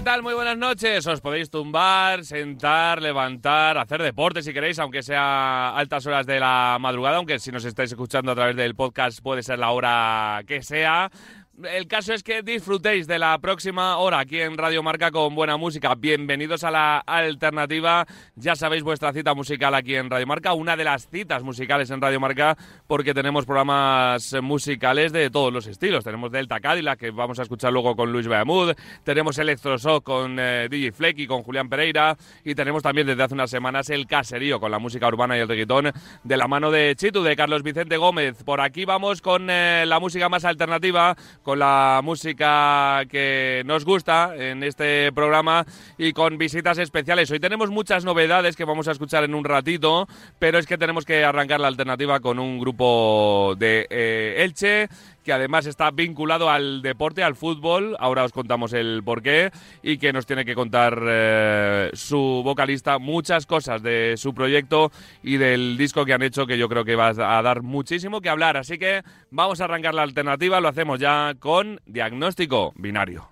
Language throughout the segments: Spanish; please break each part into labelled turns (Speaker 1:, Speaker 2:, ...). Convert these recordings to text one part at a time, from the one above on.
Speaker 1: ¿Qué tal? Muy buenas noches. Os podéis tumbar, sentar, levantar, hacer deporte si queréis, aunque sea altas horas de la madrugada, aunque si nos estáis escuchando a través del podcast puede ser la hora que sea. El caso es que disfrutéis de la próxima hora aquí en Radio Marca con buena música. Bienvenidos a la alternativa. Ya sabéis vuestra cita musical aquí en Radio Marca, una de las citas musicales en Radio Marca, porque tenemos programas musicales de todos los estilos. Tenemos Delta Cadillac, que vamos a escuchar luego con Luis Beamud. Tenemos Electroshock con eh, DJ Fleck y con Julián Pereira. Y tenemos también desde hace unas semanas el caserío con la música urbana y el reggaetón de la mano de Chitu, de Carlos Vicente Gómez. Por aquí vamos con eh, la música más alternativa, la música que nos gusta en este programa y con visitas especiales. Hoy tenemos muchas novedades que vamos a escuchar en un ratito, pero es que tenemos que arrancar la alternativa con un grupo de eh, Elche que además está vinculado al deporte, al fútbol, ahora os contamos el porqué, y que nos tiene que contar eh, su vocalista muchas cosas de su proyecto y del disco que han hecho, que yo creo que va a dar muchísimo que hablar. Así que vamos a arrancar la alternativa, lo hacemos ya con diagnóstico binario.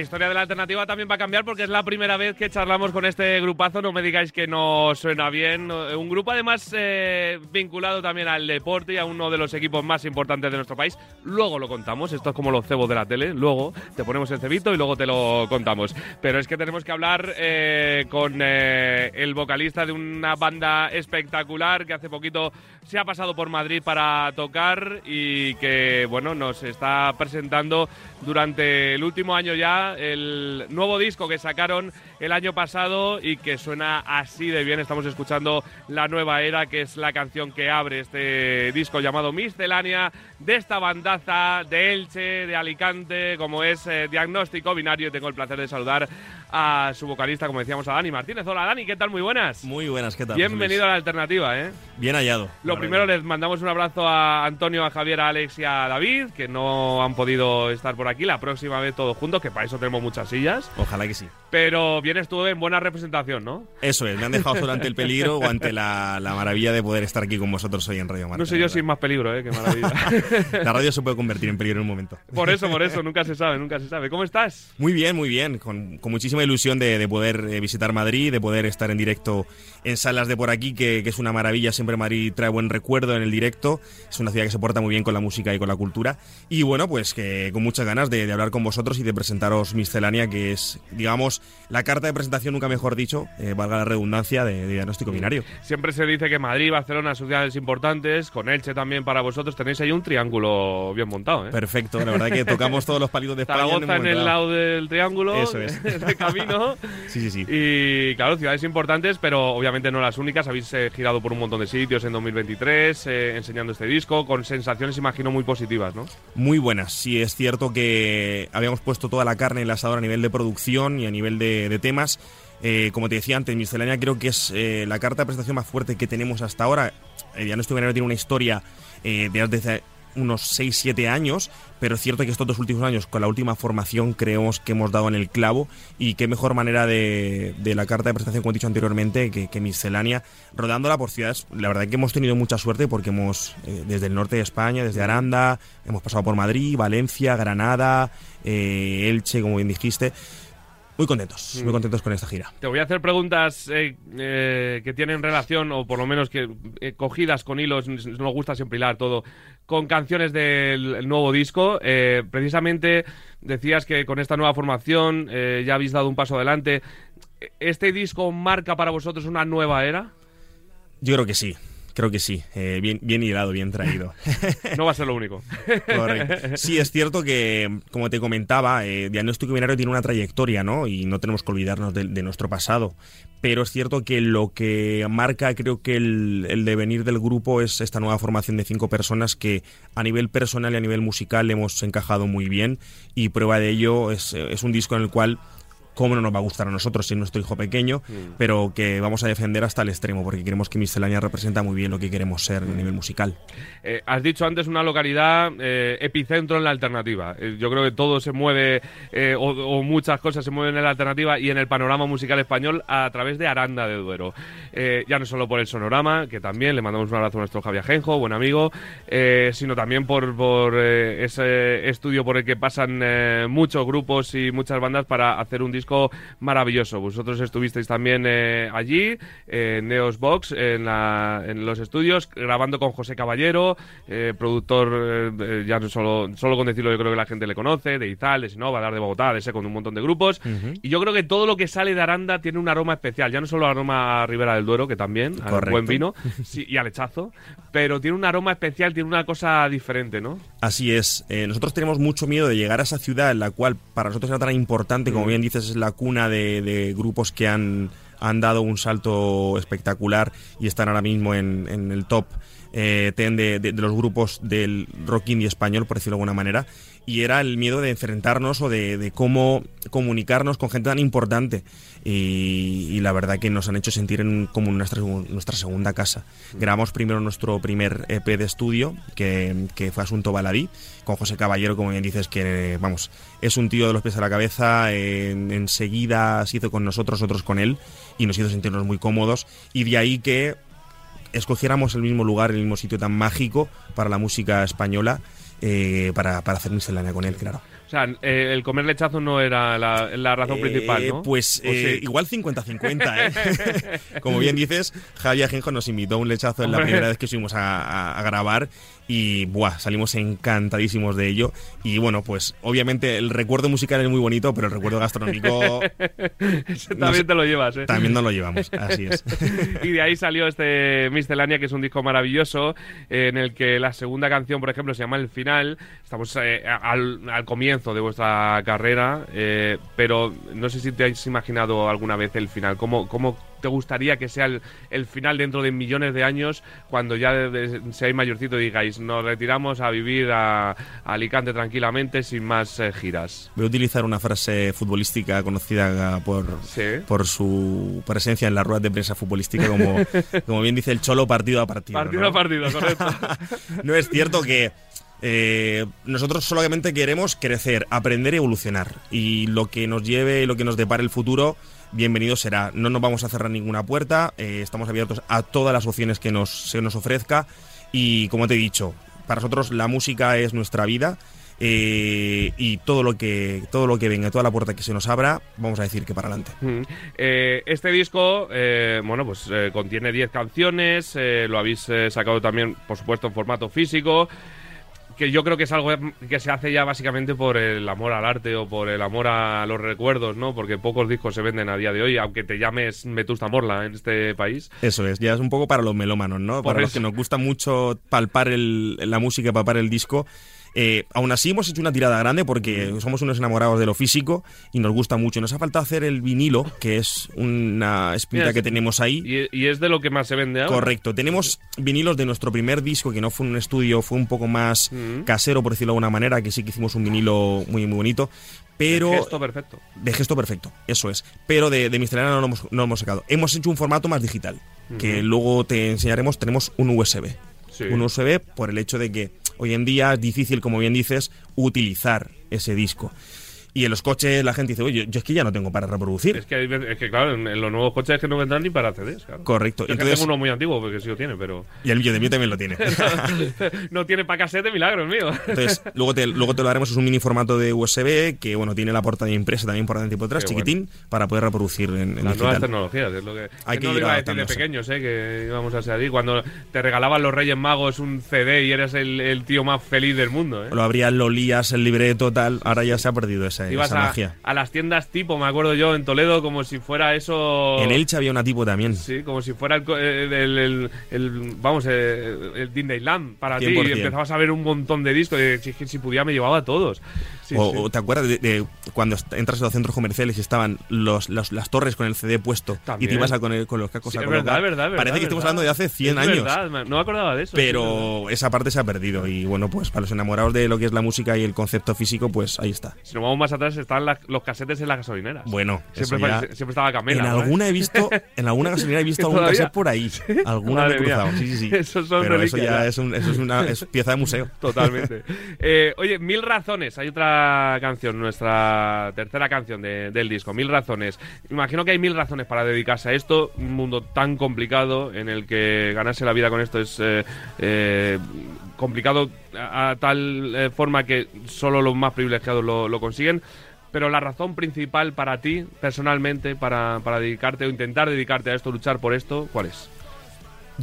Speaker 2: Historia
Speaker 3: de
Speaker 1: la alternativa también va a cambiar porque es la primera vez que charlamos con este grupazo. No me digáis que no suena bien. Un grupo además eh, vinculado también al deporte y a uno de los equipos más importantes de nuestro país. Luego lo contamos. Esto es como los cebos de la tele. Luego te ponemos el cebito y luego te lo contamos. Pero es que tenemos que hablar eh, con eh, el vocalista de una banda espectacular que hace poquito se ha pasado por Madrid para tocar y que bueno nos está presentando durante el último año ya el nuevo disco que sacaron el año pasado y que suena así de bien. Estamos escuchando La Nueva Era, que es la canción que abre este disco llamado Miscelánea de esta bandaza de Elche, de Alicante, como es eh, Diagnóstico Binario. Tengo el placer de saludar a su vocalista, como decíamos, a Dani Martínez. Hola Dani, ¿qué tal? Muy buenas.
Speaker 4: Muy buenas, ¿qué tal?
Speaker 1: Bienvenido a la alternativa, ¿eh?
Speaker 4: Bien hallado.
Speaker 1: Lo primero, les mandamos un abrazo a Antonio, a Javier, a Alex y a David, que no han podido estar por aquí. La próxima vez todos juntos, que para eso tenemos muchas sillas.
Speaker 4: Ojalá que sí.
Speaker 1: Pero vienes tú en buena representación, ¿no?
Speaker 4: Eso es, me han dejado solo ante el peligro o ante la, la maravilla de poder estar aquí con vosotros hoy en Radio Marca.
Speaker 1: No sé yo
Speaker 4: verdad.
Speaker 1: sin más peligro, ¿eh? Qué maravilla.
Speaker 4: La radio se puede convertir en peligro en un momento.
Speaker 1: por eso, por eso, nunca se sabe, nunca se sabe. ¿Cómo estás?
Speaker 4: Muy bien, muy bien. Con, con muchísima ilusión de, de poder eh, visitar Madrid, de poder estar en directo en salas de por aquí, que, que es una maravilla. Siempre Madrid trae buen recuerdo en el directo. Es una ciudad que se porta muy bien con la música y con la cultura. Y bueno, pues que con muchas ganas de, de hablar con vosotros y de presentaros Miscelánea, que es, digamos, la carta de presentación, nunca mejor dicho, eh, valga la redundancia, de, de diagnóstico binario.
Speaker 1: Siempre se dice que Madrid, Barcelona, ciudades importantes, con Elche también para vosotros, tenéis ahí un triángulo bien montado, ¿eh?
Speaker 4: Perfecto, la verdad que tocamos todos los palitos de España.
Speaker 1: Zaragoza en
Speaker 4: momento
Speaker 1: el lado del triángulo,
Speaker 4: Eso es.
Speaker 1: de camino.
Speaker 4: Sí, sí, sí.
Speaker 1: Y claro, ciudades importantes, pero obviamente no las únicas. Habéis eh, girado por un montón de sitios en 2023 eh, enseñando este disco, con sensaciones, imagino, muy positivas, ¿no?
Speaker 4: Muy buenas. Sí, es cierto que habíamos puesto toda la carne en el asador a nivel de producción y a nivel de, temas. Eh, como te decía antes, Miscelánea creo que es eh, la carta de presentación más fuerte que tenemos hasta ahora. Ya no estoy tiene una historia eh, de desde unos 6-7 años, pero es cierto que estos dos últimos años, con la última formación, creemos que hemos dado en el clavo y qué mejor manera de, de la carta de presentación, como he dicho anteriormente, que, que Miscelánea, rodándola por ciudades. La verdad que hemos tenido mucha suerte porque hemos, eh, desde el norte de España, desde Aranda, hemos pasado por Madrid, Valencia, Granada, eh, Elche, como bien dijiste. Muy contentos, muy contentos con esta gira.
Speaker 1: Te voy a hacer preguntas eh, eh, que tienen relación, o por lo menos que eh, cogidas con hilos, nos gusta siempre hilar todo, con canciones del el nuevo disco. Eh, precisamente decías que con esta nueva formación eh, ya habéis dado un paso adelante. ¿Este disco marca para vosotros una nueva era?
Speaker 4: Yo creo que sí, creo que sí. Eh, bien, bien hilado, bien traído.
Speaker 1: No va a ser lo único.
Speaker 4: Correcto. Sí, es cierto que, como te comentaba, eh, Diagnóstico Binario tiene una trayectoria, ¿no? Y no tenemos que olvidarnos de, de nuestro pasado. Pero es cierto que lo que marca, creo que el, el devenir del grupo es esta nueva formación de cinco personas que a nivel personal y a nivel musical hemos encajado muy bien. Y prueba de ello es, es un disco en el cual cómo no nos va a gustar a nosotros si es nuestro hijo pequeño, pero que vamos a defender hasta el extremo, porque creemos que Miscelánea representa muy bien lo que queremos ser a nivel musical.
Speaker 1: Eh, has dicho antes una localidad eh, epicentro en la alternativa. Eh, yo creo que todo se mueve, eh, o, o muchas cosas se mueven en la alternativa y en el panorama musical español a través de Aranda de Duero. Eh, ya no solo por el sonorama, que también le mandamos un abrazo a nuestro Javier Ajenjo, buen amigo, eh, sino también por, por eh, ese estudio por el que pasan eh, muchos grupos y muchas bandas para hacer un disco maravilloso. Vosotros estuvisteis también eh, allí, en Neos Box, en, la- en los estudios, grabando con José Caballero, eh, productor, eh, eh, ya no solo, solo con decirlo yo creo que la gente le conoce, de Izal, de Sinova, de de Bogotá, de Seco, de un montón de grupos. Y yo creo que todo lo que sale de Aranda tiene un aroma especial, ya no solo aroma a Ribera del Duero, que también, al buen vino, sí, y al lechazo, pero tiene un aroma especial, tiene una cosa diferente, ¿no?
Speaker 4: Así es. Eh, nosotros tenemos mucho miedo de llegar a esa ciudad en la cual para nosotros era tan importante, como bien dices, es la cuna de, grupos que han, han dado un salto espectacular y están ahora mismo en el top eh, 10 de, los grupos del rock indie español, por decirlo de alguna manera. Y era el miedo de enfrentarnos o de, cómo comunicarnos con gente tan importante. Y, la verdad que nos han hecho sentir en, como nuestra, nuestra segunda casa. Grabamos primero nuestro primer EP de estudio, que, que fue Asunto Baladí, con José Caballero, como bien dices, que vamos, es un tío de los pies a la cabeza. en- enseguida se hizo con nosotros, nosotros con él, y nos hizo sentirnos muy cómodos. Y de ahí que escogiéramos el mismo lugar, el mismo sitio tan mágico para la música española, eh, para, para hacer miscelánea con él, claro.
Speaker 1: O sea, eh, el comer lechazo no era la, la razón
Speaker 4: Eh,
Speaker 1: principal, ¿no?
Speaker 4: Pues
Speaker 1: ¿O
Speaker 4: eh,
Speaker 1: sí?
Speaker 4: igual 50-50, ¿eh? Como bien dices, Javier Ajenjo nos invitó a un lechazo en la primera vez que subimos a, a- a grabar y buah, salimos encantadísimos de ello. Y bueno, pues obviamente el recuerdo musical es muy bonito, pero el recuerdo gastronómico no
Speaker 1: también
Speaker 4: sé,
Speaker 1: te lo llevas, ¿eh?
Speaker 4: también nos lo llevamos, así es.
Speaker 1: y de ahí salió este Miscelánea, que es un disco maravilloso, eh, en el que la segunda canción, por ejemplo, se llama El Final. Estamos eh, al, al comienzo de vuestra carrera, eh, pero no sé si te has imaginado alguna vez el final. ¿Cómo, cómo te gustaría que sea el, el final dentro de millones de años, cuando ya de- de- seáis mayorcito y digáis, nos retiramos a vivir a, a Alicante tranquilamente sin más eh, giras?
Speaker 4: Voy a utilizar una frase futbolística conocida por,
Speaker 1: Sí.
Speaker 4: por su presencia en las ruedas de prensa futbolística, como, como bien dice el Cholo, partido a partido.
Speaker 1: Partido
Speaker 4: ¿no?
Speaker 1: a partido, correcto.
Speaker 4: no es cierto que eh, nosotros solamente queremos crecer, aprender y evolucionar. Y lo que nos lleve, lo que nos depare el futuro, bienvenido será. No nos vamos a cerrar ninguna puerta, eh, estamos abiertos a todas las opciones que nos, se nos ofrezca. Y como te he dicho, para nosotros la música es nuestra vida. eh, y todo lo que todo lo que venga, toda la puerta que se nos abra, vamos a decir que para adelante.
Speaker 1: Mm. Eh, este disco, bueno, pues contiene 10 canciones, lo habéis sacado también, por supuesto, en formato físico, que yo creo que es algo que se hace ya básicamente por el amor al arte o por el amor a los recuerdos, ¿no? Porque pocos discos se venden a día de hoy, aunque te llames Metusta Morla en este país.
Speaker 4: Eso es, ya es un poco para los melómanos, ¿no?
Speaker 1: Por
Speaker 4: para los que nos gusta mucho palpar el- la música, palpar el disco. Eh, aún así hemos hecho una tirada grande porque somos unos enamorados de lo físico y nos gusta mucho. Nos ha faltado hacer el vinilo, que es una espinita que tenemos ahí.
Speaker 1: Y, y es de lo que más se vende ahora.
Speaker 4: Correcto. Tenemos vinilos de nuestro primer disco, que no fue un estudio, fue un poco más
Speaker 1: Mm.
Speaker 4: casero, por decirlo de alguna manera, que sí que hicimos un vinilo muy, muy bonito. Pero.
Speaker 1: Gesto perfecto.
Speaker 4: De gesto perfecto, eso es. Pero de, de miscelánea no lo, hemos, no lo hemos sacado. Hemos hecho un formato más digital, que luego te enseñaremos. Tenemos un USB.
Speaker 1: Sí.
Speaker 4: Un USB por el hecho de que hoy en día es difícil, como bien dices, utilizar ese disco. Y en los coches la gente dice, oye, yo es que ya no tengo para reproducir.
Speaker 1: Es que, es que claro, en, los nuevos coches es que no vendrán ni para CDs. Claro.
Speaker 4: Correcto.
Speaker 1: Yo que
Speaker 4: Entonces,
Speaker 1: tengo uno muy antiguo porque sí lo tiene, pero
Speaker 4: y el mío de mí también lo tiene.
Speaker 1: no tiene para casete, milagro el mío.
Speaker 4: Entonces, luego te, luego te lo haremos, es un mini formato de USB que, bueno, tiene la portada impresa también por delante y por atrás,
Speaker 1: Qué
Speaker 4: chiquitín, para poder reproducir en, en
Speaker 1: Las nuevas
Speaker 4: digital.
Speaker 1: tecnologías, es lo que.
Speaker 4: Hay
Speaker 1: que
Speaker 4: que
Speaker 1: no lo
Speaker 4: ir
Speaker 1: iba a decir de pequeños, ¿eh? Que íbamos a así. Cuando te regalaban los Reyes Magos un CD y eres el, el tío más feliz del mundo, ¿eh?
Speaker 4: Lo abrías, lo lías, el libreto, tal. Ahora ya se ha perdido
Speaker 1: Ibas a, a las tiendas tipo, me acuerdo yo, en Toledo, como si fuera eso.
Speaker 4: En Elche había una tipo también.
Speaker 1: Sí, como si fuera el, co- el, el- el- vamos, el, el Disneyland para ti. Y
Speaker 4: 100%.
Speaker 1: empezabas a ver un montón de discos. Y si, si pudiera, me llevaba a todos. Sí,
Speaker 4: o,
Speaker 1: sí.
Speaker 4: te acuerdas de, de cuando entras a los centros comerciales y estaban los, los- las torres con el CD puesto
Speaker 1: También.
Speaker 4: y te ibas a con, el- con los cascos
Speaker 1: Sí,
Speaker 4: a colocar?
Speaker 1: verdad, verdad,
Speaker 4: Parece
Speaker 1: verdad,
Speaker 4: que estamos hablando de hace 100
Speaker 1: Es
Speaker 4: años.
Speaker 1: no me acordaba de eso.
Speaker 4: Pero esa parte se ha perdido y bueno, pues para los enamorados de lo que es la música y el concepto físico, pues ahí está.
Speaker 1: Si nos vamos más atrás, están los casetes en las gasolineras.
Speaker 4: Bueno,
Speaker 1: Siempre,
Speaker 4: eso ya-
Speaker 1: pare- siempre estaba Camela.
Speaker 4: en
Speaker 1: ¿no?
Speaker 4: alguna he visto, en alguna gasolinera he visto algún cassette por ahí. Alguna me he
Speaker 1: mía.
Speaker 4: cruzado. Sí, sí, sí.
Speaker 1: Esos son
Speaker 4: Pero eso ya
Speaker 1: ya.
Speaker 4: es, un- eso es una es pieza de museo.
Speaker 1: Totalmente. Eh, oye, Mil Razones. Hay otra canción, nuestra tercera canción de- del disco, Mil Razones. Imagino que hay mil razones para dedicarse a esto. Un mundo tan complicado en el que ganarse la vida con esto es eh, eh, complicado a, a tal eh, forma que solo los más privilegiados lo, lo consiguen. Pero la razón principal para ti, personalmente, para, para dedicarte o intentar dedicarte a esto, luchar por esto, ¿cuál es?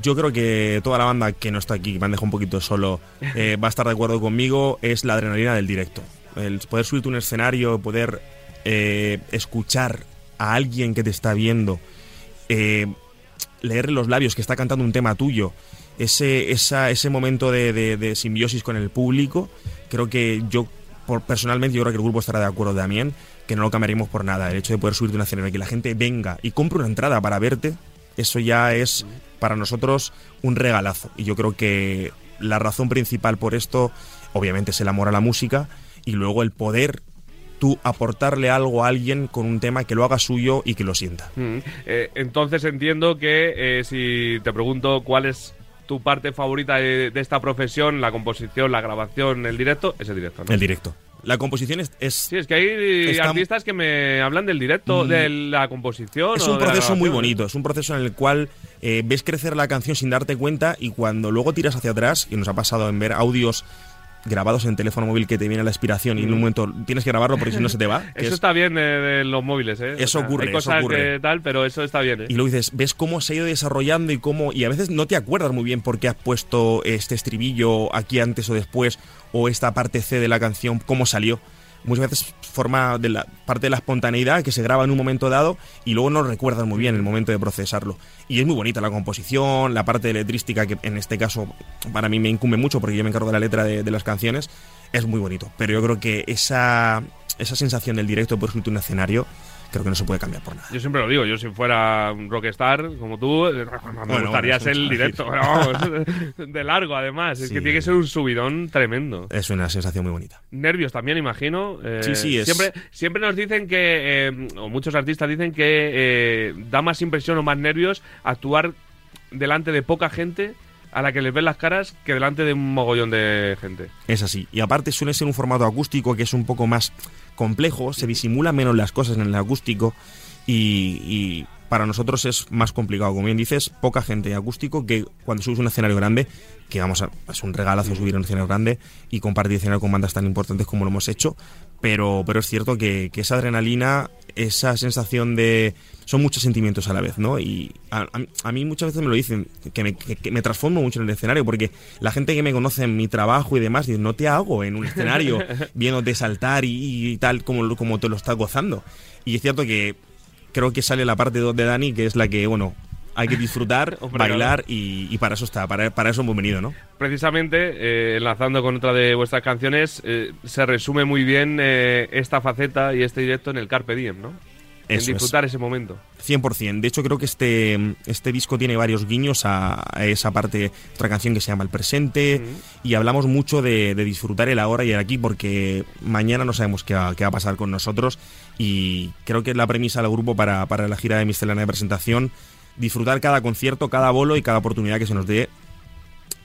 Speaker 4: Yo creo que toda la banda que no está aquí, que me han dejado un poquito solo, eh, va a estar de acuerdo conmigo, es la adrenalina del directo. El poder subirte un escenario, poder eh, escuchar a alguien que te está viendo, eh, leerle los labios que está cantando un tema tuyo, ese, esa- ese momento de, de- simbiosis con el público, creo que yo, por, personalmente, yo creo que el grupo estará de acuerdo también, que no lo cambiaríamos por nada. El hecho de poder subirte un escenario que la gente venga y compre una entrada para verte, eso ya es para nosotros un regalazo. Y yo creo que la razón principal por esto, obviamente, es el amor a la música y luego el poder tú aportarle algo a alguien con un tema que lo haga suyo y que lo sienta.
Speaker 1: Mm. Eh, entonces entiendo que eh, si te pregunto cuál es tu parte favorita de, de esta profesión, la composición, la grabación, el directo, es el directo, ¿no?
Speaker 4: El directo. La composición es, es,
Speaker 1: Sí, es que hay
Speaker 4: Está-
Speaker 1: artistas que me hablan del directo,
Speaker 4: Mm.
Speaker 1: de la composición.
Speaker 4: es
Speaker 1: o
Speaker 4: un
Speaker 1: la
Speaker 4: proceso muy bonito, es un proceso en el cual eh, ves crecer la canción sin darte cuenta y cuando luego tiras hacia atrás, y nos ha pasado en ver audios grabados en teléfono móvil que te viene la inspiración y en un momento tienes que grabarlo porque si no se te va.
Speaker 1: Mm. Eso
Speaker 4: es-
Speaker 1: está bien eh, de los móviles, ¿eh?
Speaker 4: Eso ocurre,
Speaker 1: Hay
Speaker 4: eso
Speaker 1: cosas
Speaker 4: ocurre.
Speaker 1: que tal, pero eso está bien, ¿eh?
Speaker 4: Y luego dices, ves cómo se ha ido desarrollando y cómo. Y a veces no te acuerdas muy bien por qué has puesto este estribillo aquí antes o después, o esta parte C de la canción, cómo salió. Muchas veces forma de la parte de la espontaneidad que se graba en un momento dado y luego no recuerdas muy bien el momento de procesarlo. Y es muy bonita la composición, la parte letrística, que en este caso para mí me incumbe mucho porque yo me encargo de la letra de, de las canciones, es muy bonito. Pero yo creo que esa, esa sensación del directo por a un escenario, creo que no se puede cambiar por nada.
Speaker 1: Yo siempre lo digo, yo si fuera un rockstar como tú, eh, me
Speaker 4: Bueno,
Speaker 1: gustaría ser el directo, de largo además, es
Speaker 4: Sí.
Speaker 1: que tiene que ser un subidón tremendo.
Speaker 4: Es una sensación muy bonita.
Speaker 1: Nervios también, imagino. eh,
Speaker 4: Sí, sí, es-
Speaker 1: Siempre, siempre nos dicen que, eh, o muchos artistas dicen que eh, da más impresión o más nervios actuar delante de poca gente a la que les ven las caras que delante de un mogollón de gente.
Speaker 4: Es así. Y aparte suele ser un formato acústico que es un poco más complejo, se disimula menos las cosas en el acústico y, para nosotros es más complicado. Como bien dices, poca gente acústico que cuando subes un escenario grande, que vamos a, es un regalazo subir un escenario grande y compartir escenario con bandas tan importantes como lo hemos hecho, pero, pero es cierto que esa adrenalina, esa sensación de... Son muchos sentimientos a la vez, ¿no? Y a, a- mí muchas veces me lo dicen, que me, que- que me transformo mucho en el escenario, porque la gente que me conoce en mi trabajo y demás, dice, no te hago en un escenario viéndote saltar y, y tal como, como te lo estás gozando. Y es cierto que creo que sale la parte 2 de Dani, que es la que, bueno, hay que disfrutar, bailar y, y para eso está, para, para eso hemos venido, ¿no?
Speaker 1: Precisamente, eh, enlazando con otra de vuestras canciones, eh, se resume muy bien eh, esta faceta y este directo en el Carpe Diem, ¿no? en
Speaker 4: Eso es.
Speaker 1: disfrutar ese momento.
Speaker 4: 100%. De hecho, creo que este, este disco tiene varios guiños a, a esa parte, otra canción que se llama El Presente, y hablamos mucho de, de disfrutar el ahora y el aquí, porque mañana no sabemos qué va, qué va a pasar con nosotros, y creo que es la premisa del grupo para, para la gira de Miscelánea de Presentación, disfrutar cada concierto, cada bolo y cada oportunidad que se nos dé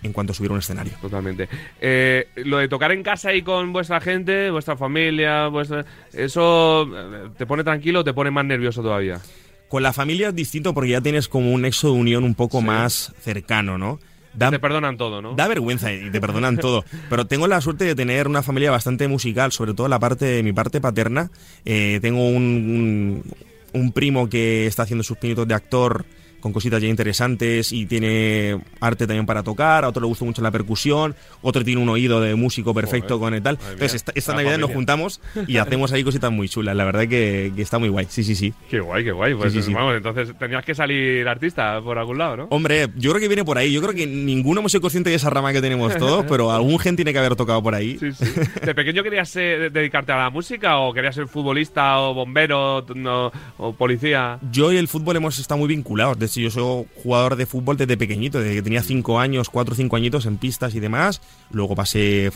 Speaker 4: en cuanto a subir un escenario.
Speaker 1: Totalmente. Eh, lo de tocar en casa y con vuestra gente, vuestra familia, vuestra, ¿eso eh, te pone tranquilo o te pone más nervioso todavía?
Speaker 4: Con la familia es distinto porque ya tienes como un nexo de unión un poco
Speaker 1: Sí.
Speaker 4: más cercano, ¿no? Da-
Speaker 1: Te perdonan todo, ¿no?
Speaker 4: Da vergüenza y te perdonan todo. Pero tengo la suerte de tener una familia bastante musical, sobre todo la parte de mi parte paterna. Eh, tengo un, un, un primo que está haciendo sus pinitos de actor con cositas ya interesantes y tiene arte también para tocar, a otro le gusta mucho la percusión, otro tiene un oído de músico perfecto
Speaker 1: Joder,
Speaker 4: con el tal. Entonces esta, esta Navidad nos juntamos y hacemos ahí cositas muy chulas. La verdad que, que está muy guay. Sí, sí, sí.
Speaker 1: Qué guay, qué guay. Pues
Speaker 4: Sí, sí, sí.
Speaker 1: vamos, entonces tenías que salir artista por algún lado, ¿no?
Speaker 4: Hombre, yo creo que viene por ahí. Yo creo que ninguno hemos sido consciente de esa rama que tenemos todos, pero algún gen tiene que haber tocado por ahí.
Speaker 1: Sí, sí. ¿De pequeño querías eh, dedicarte a la música o querías ser futbolista o bombero o policía?
Speaker 4: Yo y el fútbol hemos estado muy vinculados. Hecho, yo soy jugador de fútbol desde pequeñito, desde que tenía 5 años, 4 o 5 añitos en pistas y demás. Luego pasé.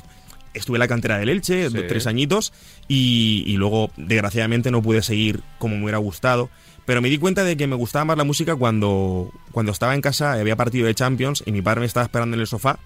Speaker 4: Estuve en la cantera del Elche,
Speaker 1: Sí.
Speaker 4: tres añitos, y, y luego, desgraciadamente, no pude seguir como me hubiera gustado. Pero me di cuenta de que me gustaba más la música cuando, cuando estaba en casa, había partido de Champions, y mi padre me estaba esperando en el sofá,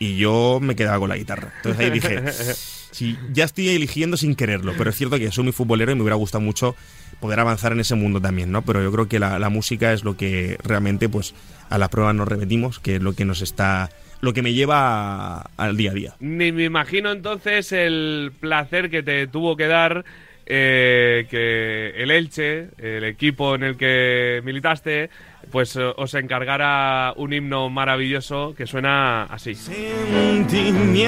Speaker 4: y yo me quedaba con la guitarra. Entonces ahí dije, sí, ya estoy eligiendo sin quererlo, pero es cierto que soy muy futbolero y me hubiera gustado mucho poder avanzar en ese mundo también, ¿no? Pero yo creo que la, música es lo que realmente, pues, a las pruebas nos repetimos, que es lo que nos está, lo que me lleva al día a día.
Speaker 1: Ni me imagino entonces el placer que te tuvo que dar eh, que el Elche, el equipo en el que militaste, pues eh, os encargara un himno maravilloso que suena así.
Speaker 3: Sentimiento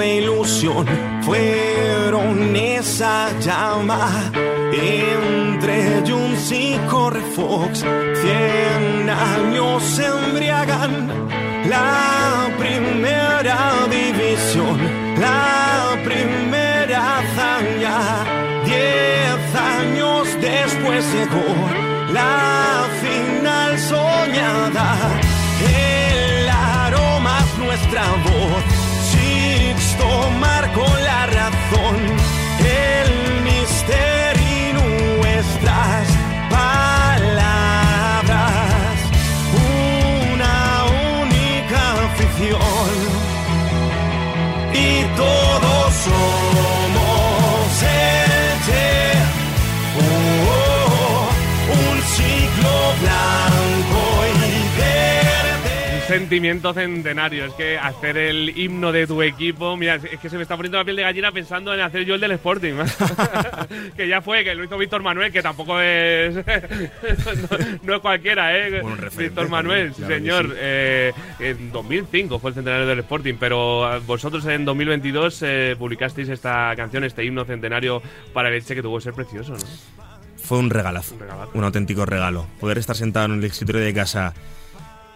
Speaker 3: e ilusión fueron esa llama entre Junts y Correfox. Cien años embriagan la primera división, la primera hazaña. Diez años después llegó la final soñada. El aroma es nuestra voz.
Speaker 1: Sentimiento centenario. Es que hacer el himno de tu equipo. Mira, es que se me está poniendo la piel de gallina pensando en hacer yo el del Sporting. que ya fue, que lo hizo Víctor Manuel, que tampoco es. no, no es cualquiera, ¿eh?
Speaker 4: Referente
Speaker 1: Víctor Manuel,
Speaker 4: también,
Speaker 1: señor.
Speaker 4: sí.
Speaker 1: Eh, en 2005 fue el centenario del Sporting, pero eh, vosotros en 2022 eh, publicasteis esta canción, este himno centenario para el Elche que tuvo que ser precioso, ¿no?
Speaker 4: Fue un regalazo,
Speaker 1: Un regalazo.
Speaker 4: un auténtico regalo. Poder estar sentado en el escritorio de casa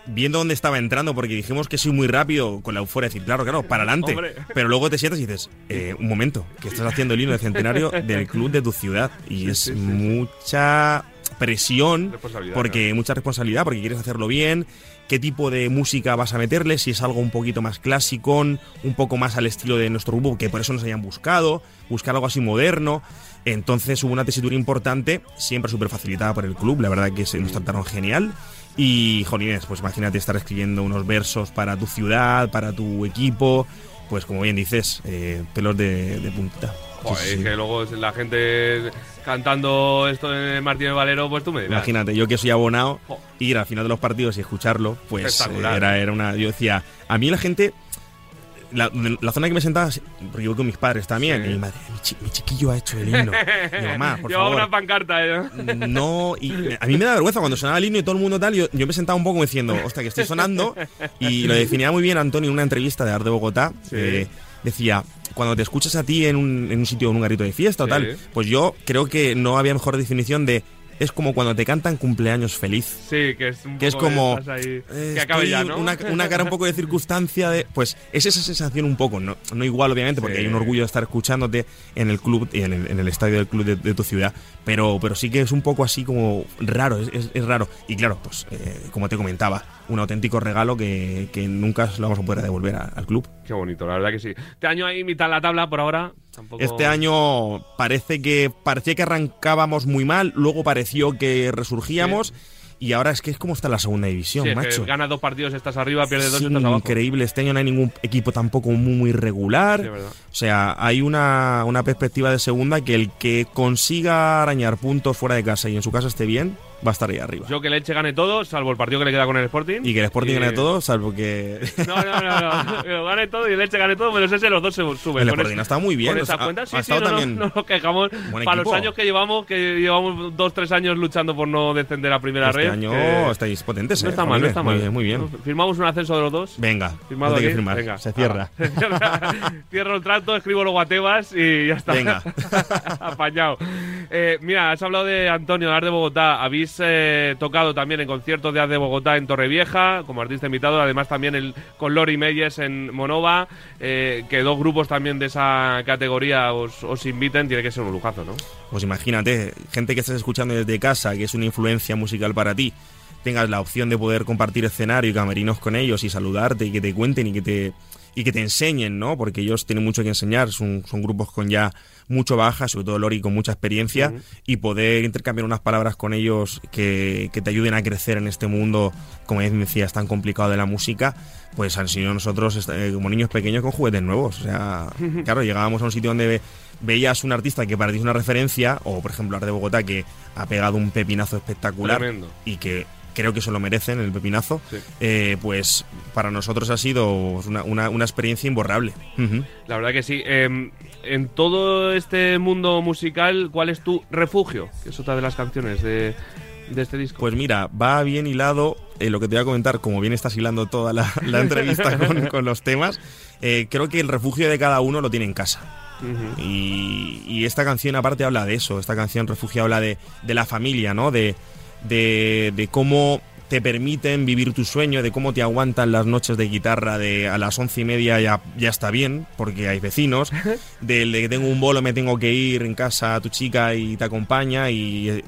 Speaker 4: viendo dónde estaba entrando, porque dijimos que soy muy rápido con la euforia, decir, claro, claro, para adelante.
Speaker 1: Hombre.
Speaker 4: Pero luego te sientas y dices, eh, un momento, que estás haciendo el himno de centenario del club de tu ciudad. Y es
Speaker 1: sí, sí.
Speaker 4: mucha presión, porque mucha responsabilidad, porque quieres hacerlo bien. ¿Qué tipo de música vas a meterle? Si es algo un poquito más clásico, un poco más al estilo de nuestro grupo, que por eso nos hayan buscado, buscar algo así moderno. Entonces hubo una tesitura importante, siempre súper facilitada por el club, la verdad que se nos trataron genial. Y, jolines, pues imagínate estar escribiendo unos versos para tu ciudad, para tu equipo, pues como bien dices, eh, pelos de, de puntita. Sí,
Speaker 1: Joder,
Speaker 4: sí,
Speaker 1: que luego la gente cantando esto el Martínez Valero, pues tú me dirás.
Speaker 4: Imagínate, yo que soy abonado, ir al final de los partidos y escucharlo, pues era, era una. Yo decía, a mí la gente. La, la zona que me sentaba, porque yo voy con mis padres también,
Speaker 1: Sí.
Speaker 4: y mi madre, mi, chi- mi chiquillo ha hecho el himno. Yo, mamá, por
Speaker 1: Llevaba
Speaker 4: favor.
Speaker 1: una pancarta. ¿eh?
Speaker 4: No, y me- a mí me da vergüenza cuando sonaba el himno y todo el mundo tal. Yo, yo me sentaba un poco diciendo, hostia, que estoy sonando. Y lo definía muy bien Antonio en una entrevista de Art de Bogotá.
Speaker 1: Sí.
Speaker 4: eh, decía, cuando te escuchas a ti en un, en un sitio, en un garito de fiesta o tal, pues yo creo que no había mejor definición de es como cuando te cantan cumpleaños feliz.
Speaker 1: Sí, que es un
Speaker 4: Que es
Speaker 1: poco de
Speaker 4: como.
Speaker 1: ahí-
Speaker 4: eh,
Speaker 1: que ya, ¿no?
Speaker 4: Una, una cara un poco de circunstancia de. Pues es esa sensación un poco, no, no igual, obviamente, porque
Speaker 1: Sí.
Speaker 4: hay un orgullo de estar escuchándote en el club, en el, en el estadio del club de, de tu ciudad. Pero, pero sí que es un poco así como raro, es, es- es raro. Y claro, pues eh, como te comentaba, un auténtico regalo que, que nunca lo vamos a poder devolver a- al club.
Speaker 1: Qué bonito, la verdad que sí. Este año ahí mitad la tabla por ahora. Tampoco...
Speaker 4: Este año parece que parecía que arrancábamos muy mal, luego pareció que resurgíamos. Y ahora es que es como está la segunda división,
Speaker 1: Sí,
Speaker 4: macho.
Speaker 1: ganas dos partidos, estás arriba, pierdes dos,
Speaker 4: Es
Speaker 1: estás abajo.
Speaker 4: increíble. Este año no hay ningún equipo tampoco muy, muy regular.
Speaker 1: Sí,
Speaker 4: o sea, hay una, una perspectiva de segunda que el que consiga arañar puntos fuera de casa y en su casa esté bien, va a estar ahí arriba.
Speaker 1: Yo que el Elche gane todo, salvo el partido que le queda con el Sporting.
Speaker 4: y que el Sporting
Speaker 1: Y-
Speaker 4: gane todo, salvo que
Speaker 1: No, no, no, no. Que lo gane todo y el Elche gane todo, menos ese, los dos se suben.
Speaker 4: el Sporting
Speaker 1: es-
Speaker 4: está muy bien.
Speaker 1: Con esa cuenta,
Speaker 4: ha,
Speaker 1: sí,
Speaker 4: ha
Speaker 1: sí, no, no,
Speaker 4: también
Speaker 1: no nos quejamos. Para los años que llevamos, que llevamos dos, tres años luchando por no descender a primera
Speaker 4: este
Speaker 1: red.
Speaker 4: año
Speaker 1: que
Speaker 4: estáis potentes.
Speaker 1: no
Speaker 4: eh,
Speaker 1: está mal, no está
Speaker 4: muy
Speaker 1: mal.
Speaker 4: bien, Muy bien.
Speaker 1: Firmamos un ascenso de los dos.
Speaker 4: Venga,
Speaker 1: Firmado
Speaker 4: no hay que
Speaker 1: aquí.
Speaker 4: firmar.
Speaker 1: Venga.
Speaker 4: Se cierra.
Speaker 1: Ah. Cierro el trato, escribo luego a Tebas y ya está.
Speaker 4: Venga.
Speaker 1: Apañado. Eh, mira, has hablado de Antonio, de Bogotá. Habéis eh, tocado también en conciertos de Art de Bogotá en Torrevieja, como artista invitado. Además, también el, con Lori Meyes en Monova. eh, que dos grupos también de esa categoría os, os inviten. Tiene que ser un lujazo, ¿no?
Speaker 4: Pues imagínate, gente que estás escuchando desde casa, que es una influencia musical para ti, tengas la opción de poder compartir escenario y camerinos con ellos y saludarte y que te cuenten y que te y que te enseñen, ¿no? Porque ellos tienen mucho que enseñar, son, son grupos con ya mucho baja, sobre todo Lori con mucha experiencia, y poder intercambiar unas palabras con ellos que, que te ayuden a crecer en este mundo, como decías, tan complicado de la música, pues han sido nosotros est- eh, como niños pequeños con juguetes nuevos. O sea, claro, llegábamos a un sitio donde ve- veías un artista que para ti es una referencia, o por ejemplo Arte de Bogotá, que ha pegado un pepinazo espectacular
Speaker 1: Tremendo.
Speaker 4: y que creo que se lo merecen el pepinazo,
Speaker 1: Sí.
Speaker 4: eh, pues para nosotros ha sido una, una- una experiencia imborrable.
Speaker 1: La verdad que sí. Eh, en todo este mundo musical, ¿cuál es tu refugio? Que es otra de las canciones de, de este disco.
Speaker 4: Pues mira, va bien hilado eh, lo que te voy a comentar, como bien estás hilando toda la, la entrevista con, con los temas. eh, creo que el refugio de cada uno lo tiene en casa. Y, y esta canción aparte habla de eso, esta canción Refugio habla de, de la familia, ¿no? De, de, de cómo te permiten vivir tu sueño, de cómo te aguantan las noches de guitarra de a las once y media ya, ya está bien, porque hay vecinos, del de que tengo un bolo, me tengo que ir en casa a tu chica y te acompaña y eh,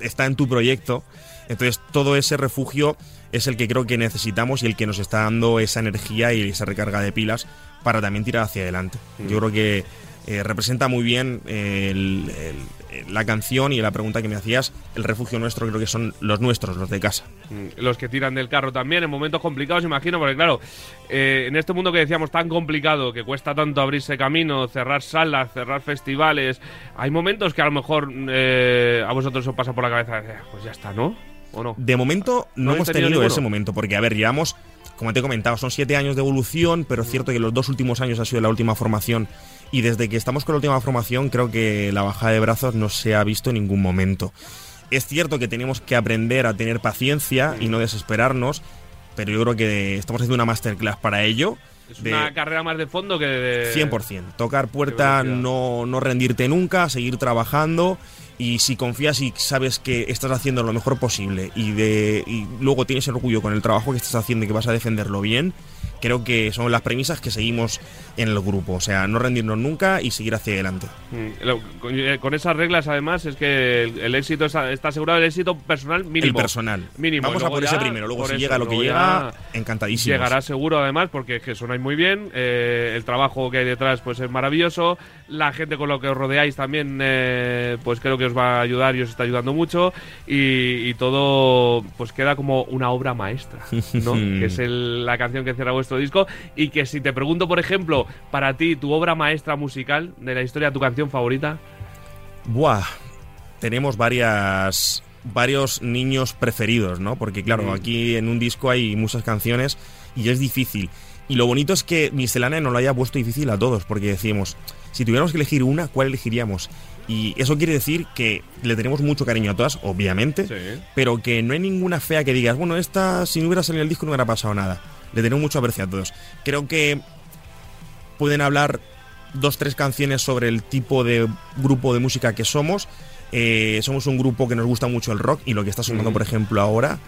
Speaker 4: está en tu proyecto. Entonces todo ese refugio es el que creo que necesitamos y el que nos está dando esa energía y esa recarga de pilas para también tirar hacia adelante. Yo creo que eh, representa muy bien el- el- la canción y la pregunta que me hacías. El refugio nuestro creo que son los nuestros, los de casa.
Speaker 1: Mm, Los que tiran del carro también en momentos complicados, imagino, porque claro, eh, en este mundo que decíamos tan complicado, que cuesta tanto abrirse camino, cerrar salas, cerrar festivales, hay momentos que a lo mejor eh, a vosotros os pasa por la cabeza, eh, pues ya está, ¿no? ¿O no?
Speaker 4: De momento
Speaker 1: ¿No
Speaker 4: hemos
Speaker 1: tenido
Speaker 4: tenido ese momento, porque a ver, llevamos, como te he comentado, son siete años de evolución, pero es cierto que los dos últimos años ha sido la última formación. Y desde que estamos con la última formación, creo que la bajada de brazos no se ha visto en ningún momento. Es cierto que tenemos que aprender a tener paciencia y no desesperarnos, pero yo creo que estamos haciendo una masterclass para ello.
Speaker 1: Es
Speaker 4: de-
Speaker 1: una carrera más de fondo que de...
Speaker 4: 100%. Tocar puerta, no, no rendirte nunca, seguir trabajando. Y si confías y sabes que estás haciendo lo mejor posible y, de, y luego tienes orgullo con el trabajo que estás haciendo y que vas a defenderlo bien, creo que son las premisas que seguimos en el grupo. O sea, no rendirnos nunca y seguir hacia adelante.
Speaker 1: Mm, con, eh, con esas reglas, además, es que el, éxito está, asegurado el éxito personal mínimo.
Speaker 4: El personal.
Speaker 1: Mínimo.
Speaker 4: Vamos a por ese primero. Luego, si
Speaker 1: eso,
Speaker 4: llega lo que llega, encantadísimo.
Speaker 1: Llegará seguro, además, porque es que sonáis muy bien. eh, el trabajo que hay detrás pues es maravilloso. La gente con lo que os rodeáis también, eh, pues creo que os va a ayudar y os está ayudando mucho. Y, y todo, pues queda como una obra maestra, ¿no? que es el- la canción que cierra vuestro disco. Y que si te pregunto, por ejemplo, para ti, tu obra maestra musical de la historia, tu canción favorita.
Speaker 4: Buah, tenemos varias varios niños preferidos, ¿no? Porque claro,
Speaker 1: Mm.
Speaker 4: aquí en un disco hay muchas canciones y es difícil. Y lo bonito es que Miscelánea nos lo haya puesto difícil a todos, porque decimos, si tuviéramos que elegir una, ¿cuál elegiríamos? Y eso quiere decir que le tenemos mucho cariño a todas, obviamente,
Speaker 1: Sí.
Speaker 4: pero que no hay ninguna fea que digas, bueno, esta si no hubiera salido el disco no hubiera pasado nada. Le tenemos mucho aprecio a todos. Creo que pueden hablar dos, tres canciones sobre el tipo de grupo de música que somos. Eh, somos un grupo que nos gusta mucho el rock y lo que está sonando, por ejemplo, ahora,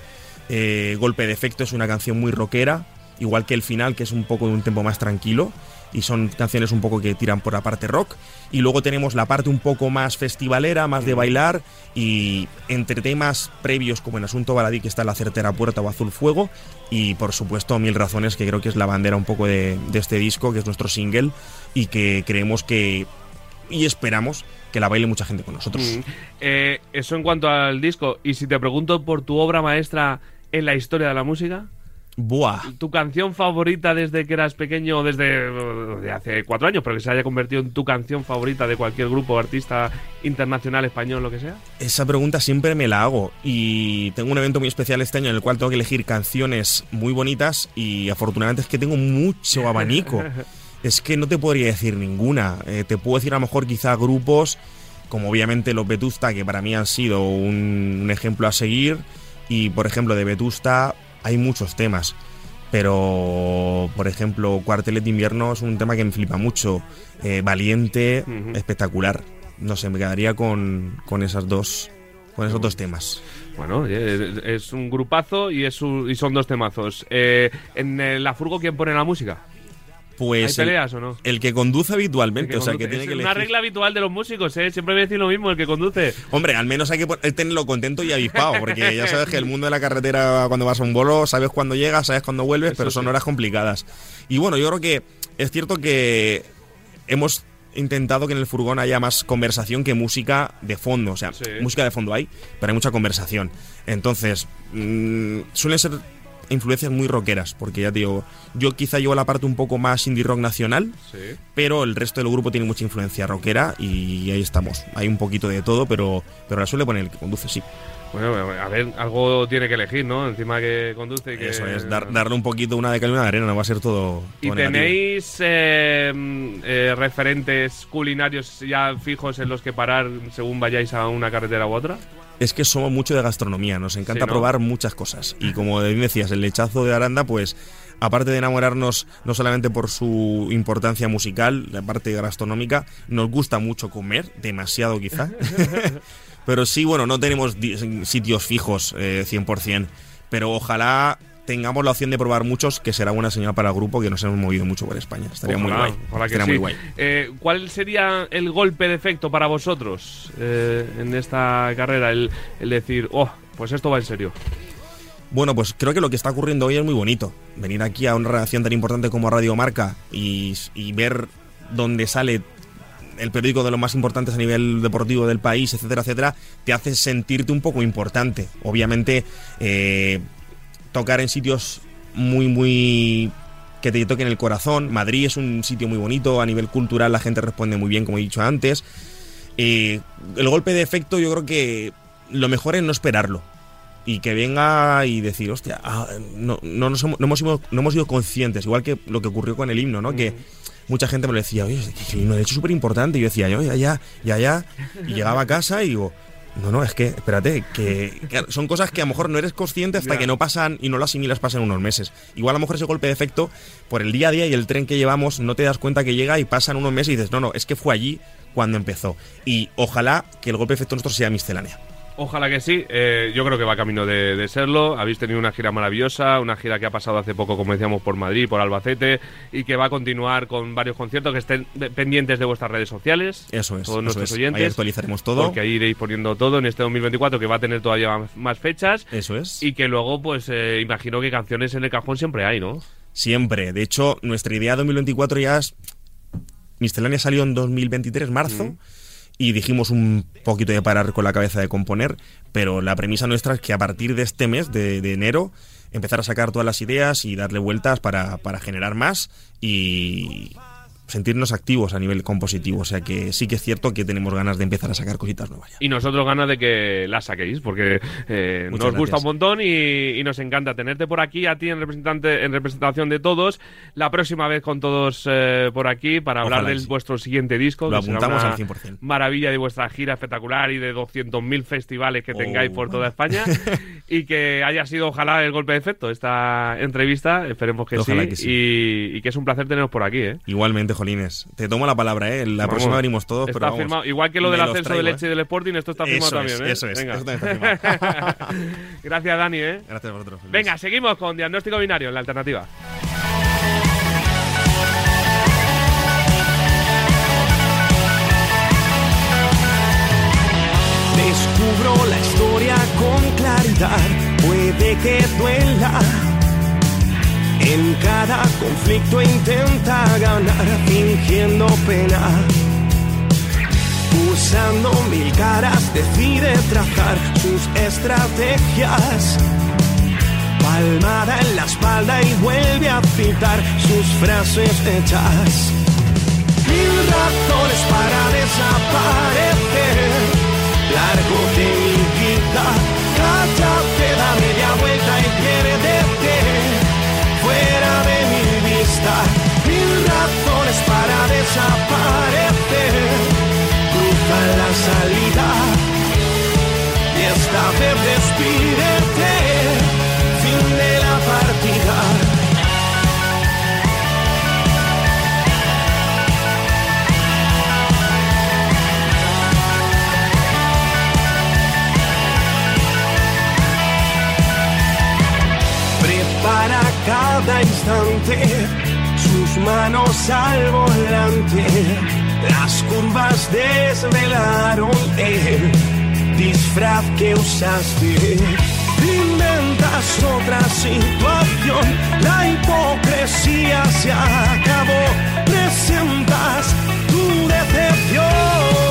Speaker 4: eh, Golpe de Efecto es una canción muy rockera, igual que el final, que es un poco de un tempo más tranquilo. Y son canciones un poco que tiran por la parte rock. Y luego tenemos la parte un poco más festivalera, más de bailar. Y entre temas previos, como en Asunto Baladí, que está La Certera Puerta o Azul Fuego. Y por supuesto, Mil Razones, que creo que es la bandera un poco de, de este disco, que es nuestro single. Y que creemos que. Y esperamos que la baile mucha gente con nosotros.
Speaker 1: Mm. Eh, eso en cuanto al disco. Y si te pregunto por tu obra maestra en la historia de la música,
Speaker 4: Buah.
Speaker 1: tu canción favorita desde que eras pequeño, desde eh, de hace cuatro años, pero que se haya convertido en tu canción favorita de cualquier grupo, artista internacional, español, lo que sea.
Speaker 4: Esa pregunta siempre me la hago y tengo un evento muy especial este año en el cual tengo que elegir canciones muy bonitas y afortunadamente es que tengo mucho abanico. es que no te podría decir ninguna. Eh, te puedo decir a lo mejor quizá grupos como obviamente los Vetusta que para mí han sido un, un ejemplo a seguir y por ejemplo de Vetusta hay muchos temas. Pero, por ejemplo, Cuartelet de Invierno es un tema que me flipa mucho. Eh, valiente, espectacular. No sé, me quedaría con, con esas dos. Con esos dos temas.
Speaker 1: Bueno, eh, es un grupazo y, es un- y son dos temazos. Eh, ¿En eh, la furgo quién pone la música?
Speaker 4: Pues
Speaker 1: ¿Hay
Speaker 4: el,
Speaker 1: peleas o no?
Speaker 4: el que conduce habitualmente,
Speaker 1: El
Speaker 4: o sea,
Speaker 1: conduce.
Speaker 4: que tiene
Speaker 1: es
Speaker 4: que
Speaker 1: una
Speaker 4: elegir.
Speaker 1: regla habitual de los músicos, ¿eh? Siempre me decís lo mismo, el que conduce.
Speaker 4: Hombre, al menos hay que tenerlo contento y avispado, porque ya sabes que el mundo de la carretera, cuando vas a un bolo, sabes cuándo llegas, sabes cuándo vuelves,
Speaker 1: Eso
Speaker 4: pero son
Speaker 1: sí.
Speaker 4: horas complicadas. Y bueno, yo creo que es cierto que hemos intentado que en el furgón haya más conversación que música de fondo. O sea,
Speaker 1: Sí.
Speaker 4: música de fondo hay, pero hay mucha conversación. Entonces, mm, suelen ser influencias muy rockeras, porque ya te digo, yo quizá llevo la parte un poco más indie rock nacional,
Speaker 1: Sí.
Speaker 4: pero el resto del grupo tiene mucha influencia rockera y ahí estamos. Hay un poquito de todo, pero, pero la suele poner el que conduce, sí.
Speaker 1: Bueno, a ver, algo tiene que elegir, ¿no? Encima que conduce y que...
Speaker 4: Eso es, dar- darle un poquito una de cal y una de arena, no va a ser todo.
Speaker 1: ¿Y
Speaker 4: todo
Speaker 1: tenéis eh, eh, referentes culinarios ya fijos en los que parar según vayáis a una carretera u otra?
Speaker 4: Es que somos mucho de gastronomía, nos encanta
Speaker 1: Sí, ¿no?
Speaker 4: probar muchas cosas. Y como bien decías, el lechazo de Aranda, pues aparte de enamorarnos no solamente por su importancia musical, la parte gastronómica, nos gusta mucho comer, demasiado quizá. pero sí, bueno, no tenemos sitios fijos eh, 100%, pero ojalá tengamos la opción de probar muchos, que será buena señal para el grupo, que nos hemos movido mucho por España. Estaría muy guay.
Speaker 1: ojalá que
Speaker 4: Estaría
Speaker 1: sí.
Speaker 4: muy guay.
Speaker 1: Eh, ¿Cuál sería el golpe de efecto para vosotros eh, en esta carrera? El, el decir, oh, pues esto va en serio.
Speaker 4: Bueno, pues creo que lo que está ocurriendo hoy es muy bonito. Venir aquí a una redacción tan importante como Radio Marca y, y ver dónde sale el periódico de los más importantes a nivel deportivo del país, etcétera, etcétera, te hace sentirte un poco importante. Obviamente, eh, tocar en sitios muy, muy que te toquen el corazón. Madrid es un sitio muy bonito, a nivel cultural la gente responde muy bien, como he dicho antes. Eh, el golpe de efecto yo creo que lo mejor es no esperarlo y que venga y decir, hostia, ah, no, no, nos hemos, no, hemos sido, no hemos sido conscientes, igual que lo que ocurrió con el himno, ¿no? Que mucha gente me lo decía, oye, el himno de hecho es súper importante. Y yo decía, yo, ya, ya, ya, ya. Y llegaba a casa y digo, no, no, es que, espérate, que, que son cosas que a lo mejor no eres consciente hasta que no pasan y no lo asimilas, pasan unos meses. Igual a lo mejor ese golpe de efecto, por el día a día y el tren que llevamos, no te das cuenta que llega y pasan unos meses y dices, no, no, es que fue allí cuando empezó. Y ojalá que el golpe de efecto nuestro sea miscelánea.
Speaker 1: Ojalá que sí, eh, yo creo que va camino de, de serlo. Habéis tenido una gira maravillosa, una gira que ha pasado hace poco, como decíamos, por Madrid, por Albacete, y que va a continuar con varios conciertos que estén pendientes de vuestras redes sociales.
Speaker 4: Eso es.
Speaker 1: Todos
Speaker 4: eso
Speaker 1: nuestros
Speaker 4: es.
Speaker 1: oyentes.
Speaker 4: Ahí actualizaremos todo.
Speaker 1: Porque ahí iréis poniendo todo en este 2024, que va a tener todavía más- más fechas.
Speaker 4: Eso es.
Speaker 1: Y que luego, pues, eh, imagino que canciones en el cajón siempre hay, ¿no?
Speaker 4: Siempre. De hecho, nuestra idea 2024 ya es. Miscelánea salió en 2023, marzo. Y dijimos un poquito de parar con la cabeza de componer. Pero la premisa nuestra es que a partir de este mes, de, enero, empezar a sacar todas las ideas y darle vueltas para, para generar más y sentirnos activos a nivel compositivo. O sea que sí que es cierto que tenemos ganas de empezar a sacar cositas nuevas ya.
Speaker 1: Y nosotros ganas de que la saquéis, porque eh, nos gusta un montón y, y nos encanta tenerte por aquí, a ti en, representante, en representación de todos. La próxima vez con todos eh, por aquí para hablar de
Speaker 4: sí.
Speaker 1: vuestro siguiente disco.
Speaker 4: Lo apuntamos al 100%.
Speaker 1: Maravilla de vuestra gira espectacular y de 200.000 festivales que
Speaker 4: Oh.
Speaker 1: tengáis por toda España. y que haya sido, ojalá, el golpe de efecto esta entrevista. Esperemos que
Speaker 4: Ojalá
Speaker 1: sí.
Speaker 4: que sí.
Speaker 1: Y, y que es un placer teneros por aquí, ¿eh?
Speaker 4: Igualmente, Jolines. Te tomo la palabra, ¿eh? La
Speaker 1: Vamos.
Speaker 4: próxima venimos todos,
Speaker 1: Está
Speaker 4: pero vamos,
Speaker 1: firmado. Igual que lo del ascenso
Speaker 4: traigo,
Speaker 1: del Leche y
Speaker 4: ¿eh?
Speaker 1: del Sporting, esto está firmado
Speaker 4: Eso
Speaker 1: también,
Speaker 4: es,
Speaker 1: ¿eh?
Speaker 4: eso es,
Speaker 1: Venga.
Speaker 4: eso también está
Speaker 1: Gracias, Dani, ¿eh?
Speaker 4: Gracias a vosotros. Luis.
Speaker 1: Venga, seguimos con diagnóstico binario en la alternativa.
Speaker 3: Descubro la historia con claridad, puede que duela. En cada conflicto intenta ganar fingiendo pena. Usando mil caras decide trazar sus estrategias. Palmada en la espalda y vuelve a citar sus frases hechas. Mil razones para desaparecer. Largo de mi vida, cállate, da media vuelta y piérdete. Mil razones para desaparecer. Cruza la salida y esta vez despídete. Fin de la partida. Prepara cada instante sus manos al volante. Las curvas desvelaron el disfraz que usaste. Inventas otra situación, la hipocresía se acabó. Presentas tu decepción.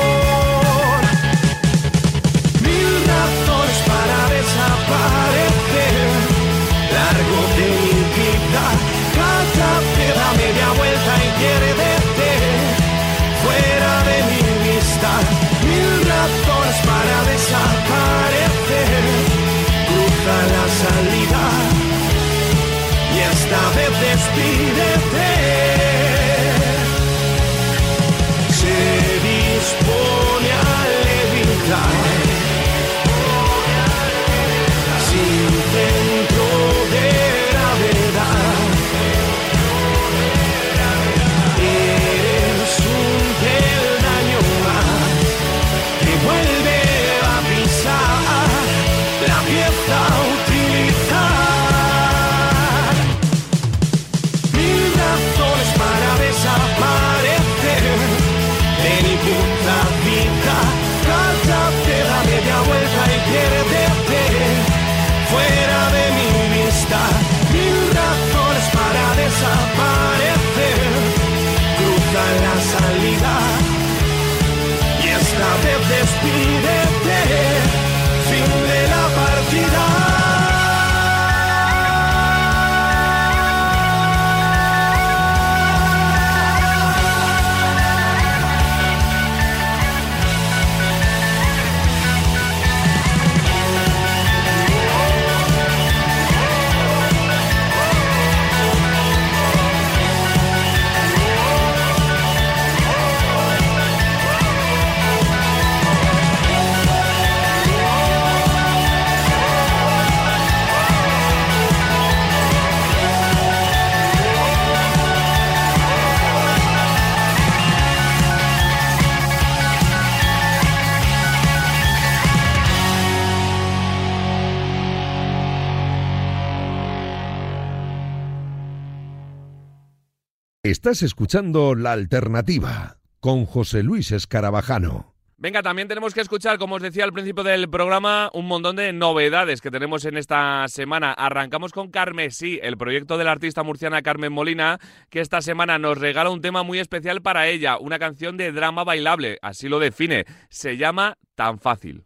Speaker 5: Estás escuchando La Alternativa con José Luis Escarabajano.
Speaker 1: Venga, también tenemos que escuchar, como os decía al principio del programa, un montón de novedades que tenemos en esta semana. Arrancamos con Carmesí, el proyecto de la artista murciana Carmen Molina, que esta semana nos regala un tema muy especial para ella, una canción de drama bailable, así lo define. Se llama Tan Fácil.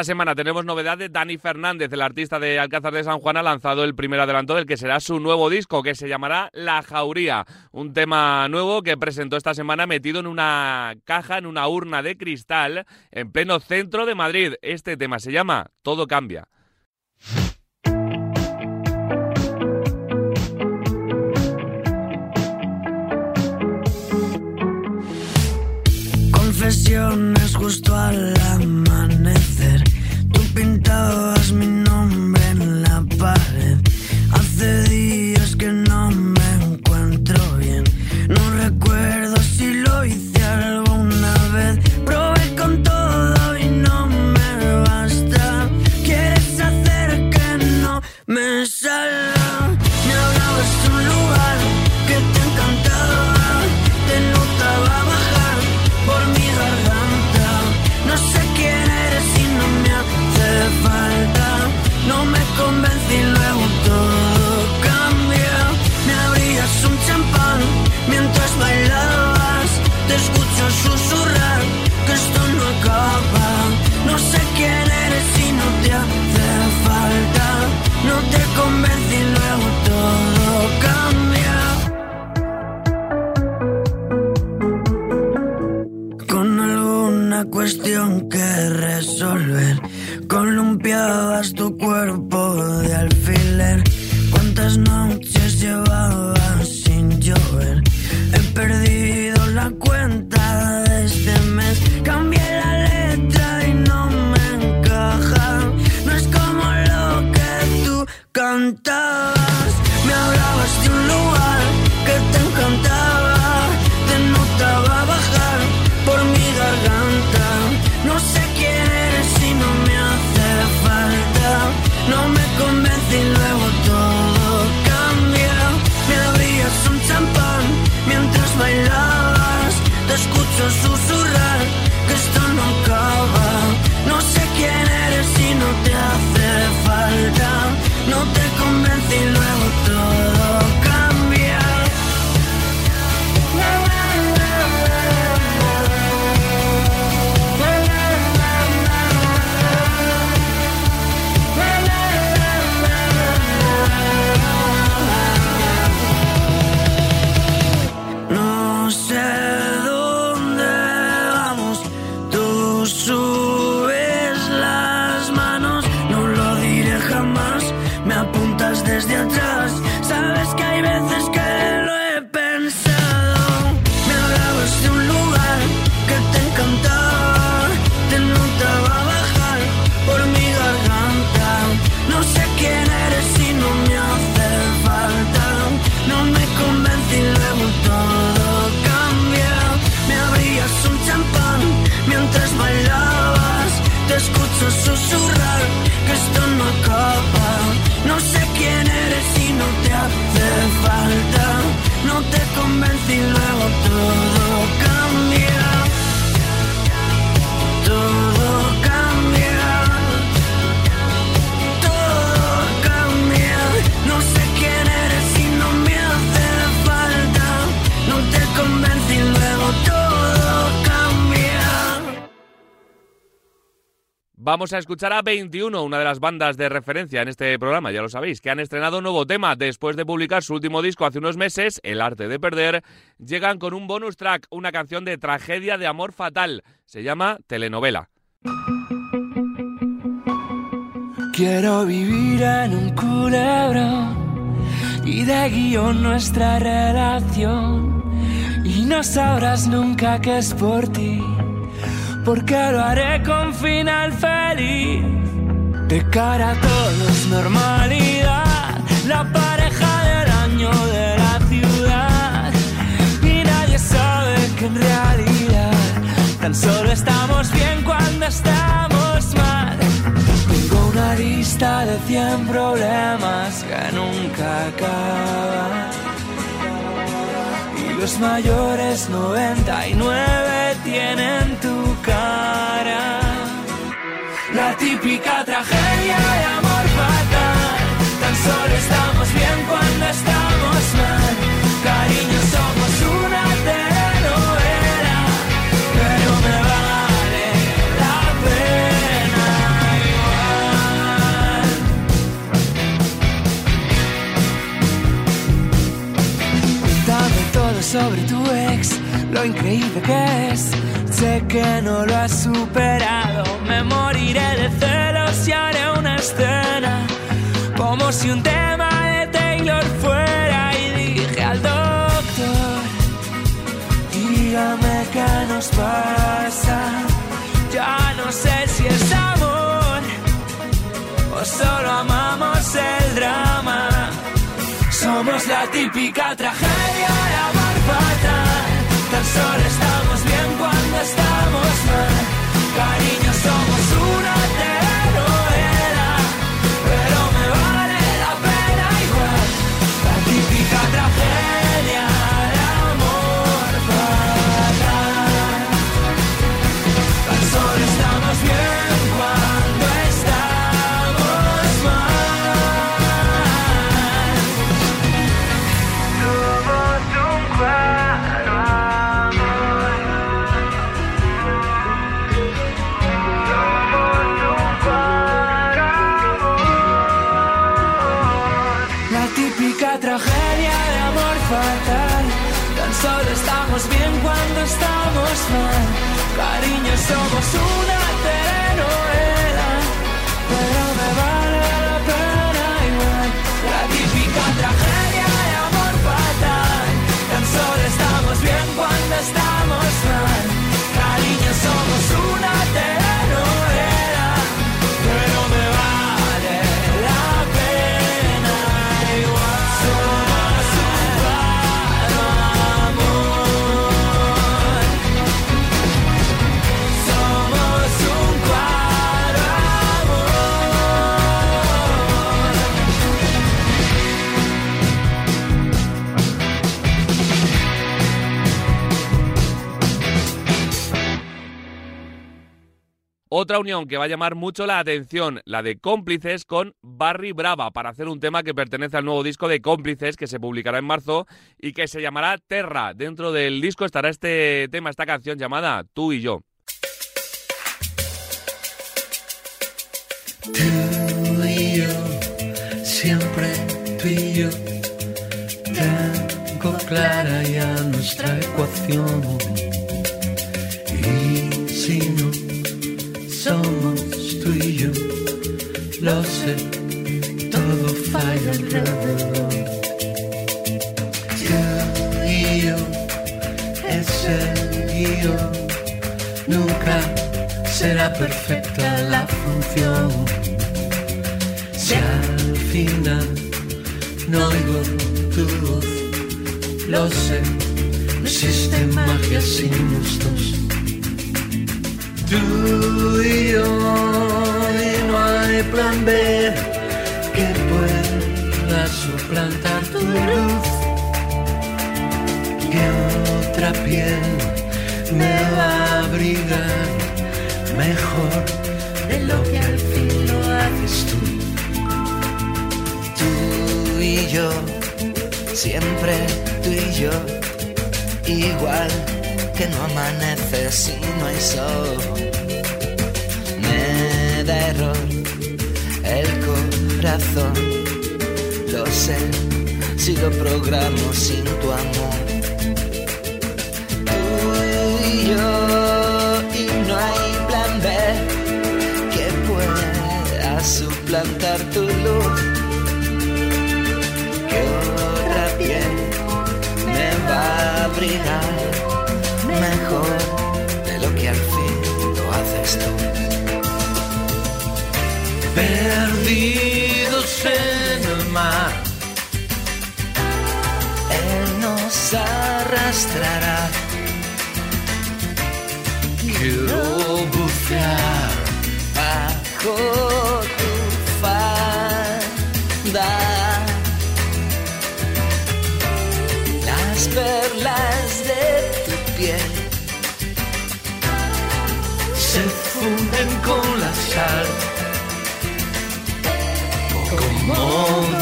Speaker 1: Esta semana tenemos novedad de Dani Fernández, el artista de Alcázar de San Juan, ha lanzado el primer adelanto del que será su nuevo disco, que se llamará La Jauría. Un tema nuevo que presentó esta semana metido en una caja, en una urna de cristal, en pleno centro de Madrid. Este tema se llama Todo cambia.
Speaker 6: Confesiones justo al amanecer. Tú cuestión que resolver, columpiabas tu cuerpo de alfiler. ¿Cuántas noches llevabas sin llover? He perdido la cuenta de este mes. Cambié la letra y no me encaja. No es como lo que tú cantabas. Me hablabas de un lugar Vamos
Speaker 1: a escuchar a 21, una de las bandas de referencia en este programa, ya lo sabéis, que han estrenado nuevo tema después de publicar su último disco hace unos meses, El arte de perder. Llegan con un bonus track, una canción de tragedia de amor fatal. Se llama Telenovela.
Speaker 7: Quiero vivir en un culebrón y de guion nuestra relación. Y no sabrás nunca que es por ti, porque lo haré con final feliz. De cara a todos, normalidad, la pareja del año de la ciudad. Y nadie sabe que en realidad tan solo estamos bien cuando estamos mal. Tengo una lista de 100 problemas que nunca acaban. Los mayores 99 tienen tu cara. La típica tragedia de amor sobre tu ex, lo increíble que es. Sé que no lo has superado, me moriré de celos y haré una escena. Como si un tema de Taylor fuera y dije al doctor, dígame qué nos pasa. Ya no sé si es amor o solo amamos el drama. Somos la típica tragedia amor Tan solo estamos bien cuando estamos mal. Cariño, somos una Cariño, somos una
Speaker 1: Otra unión que va a llamar mucho la atención, la de Cómplices con Barry Brava, para hacer un tema que pertenece al nuevo disco de Cómplices que se publicará en marzo y que se llamará Terra. Dentro del disco estará este tema, esta canción llamada Tú y yo.
Speaker 8: Tú y yo, siempre tú y yo, tengo clara ya nuestra ecuación. Y si no somos tú y yo, lo sé, todo falla alrededor. Tú y yo, ese guion, nunca será perfecta la función. Si al final no oigo tu voz, lo sé, no existe magia sin gustos. Tú y yo, y no hay plan B que pueda suplantar tu luz. Que otra piel me va a abrigar mejor de lo que al fin lo haces tú.
Speaker 9: Tú y yo, siempre tú y yo, igual que no amanece si no hay sol. Me da error el corazón, lo sé, si lo programo sin tu amor. Tú y yo, y no hay plan B que pueda suplantar tu luz que otra piel me va a abrigar mejor de lo que al fin lo haces tú.
Speaker 8: Perdidos en el mar,
Speaker 9: Él nos arrastrará,
Speaker 8: quiero bucear
Speaker 9: bajo tu falda. Las piel
Speaker 8: se funden con la sal. Como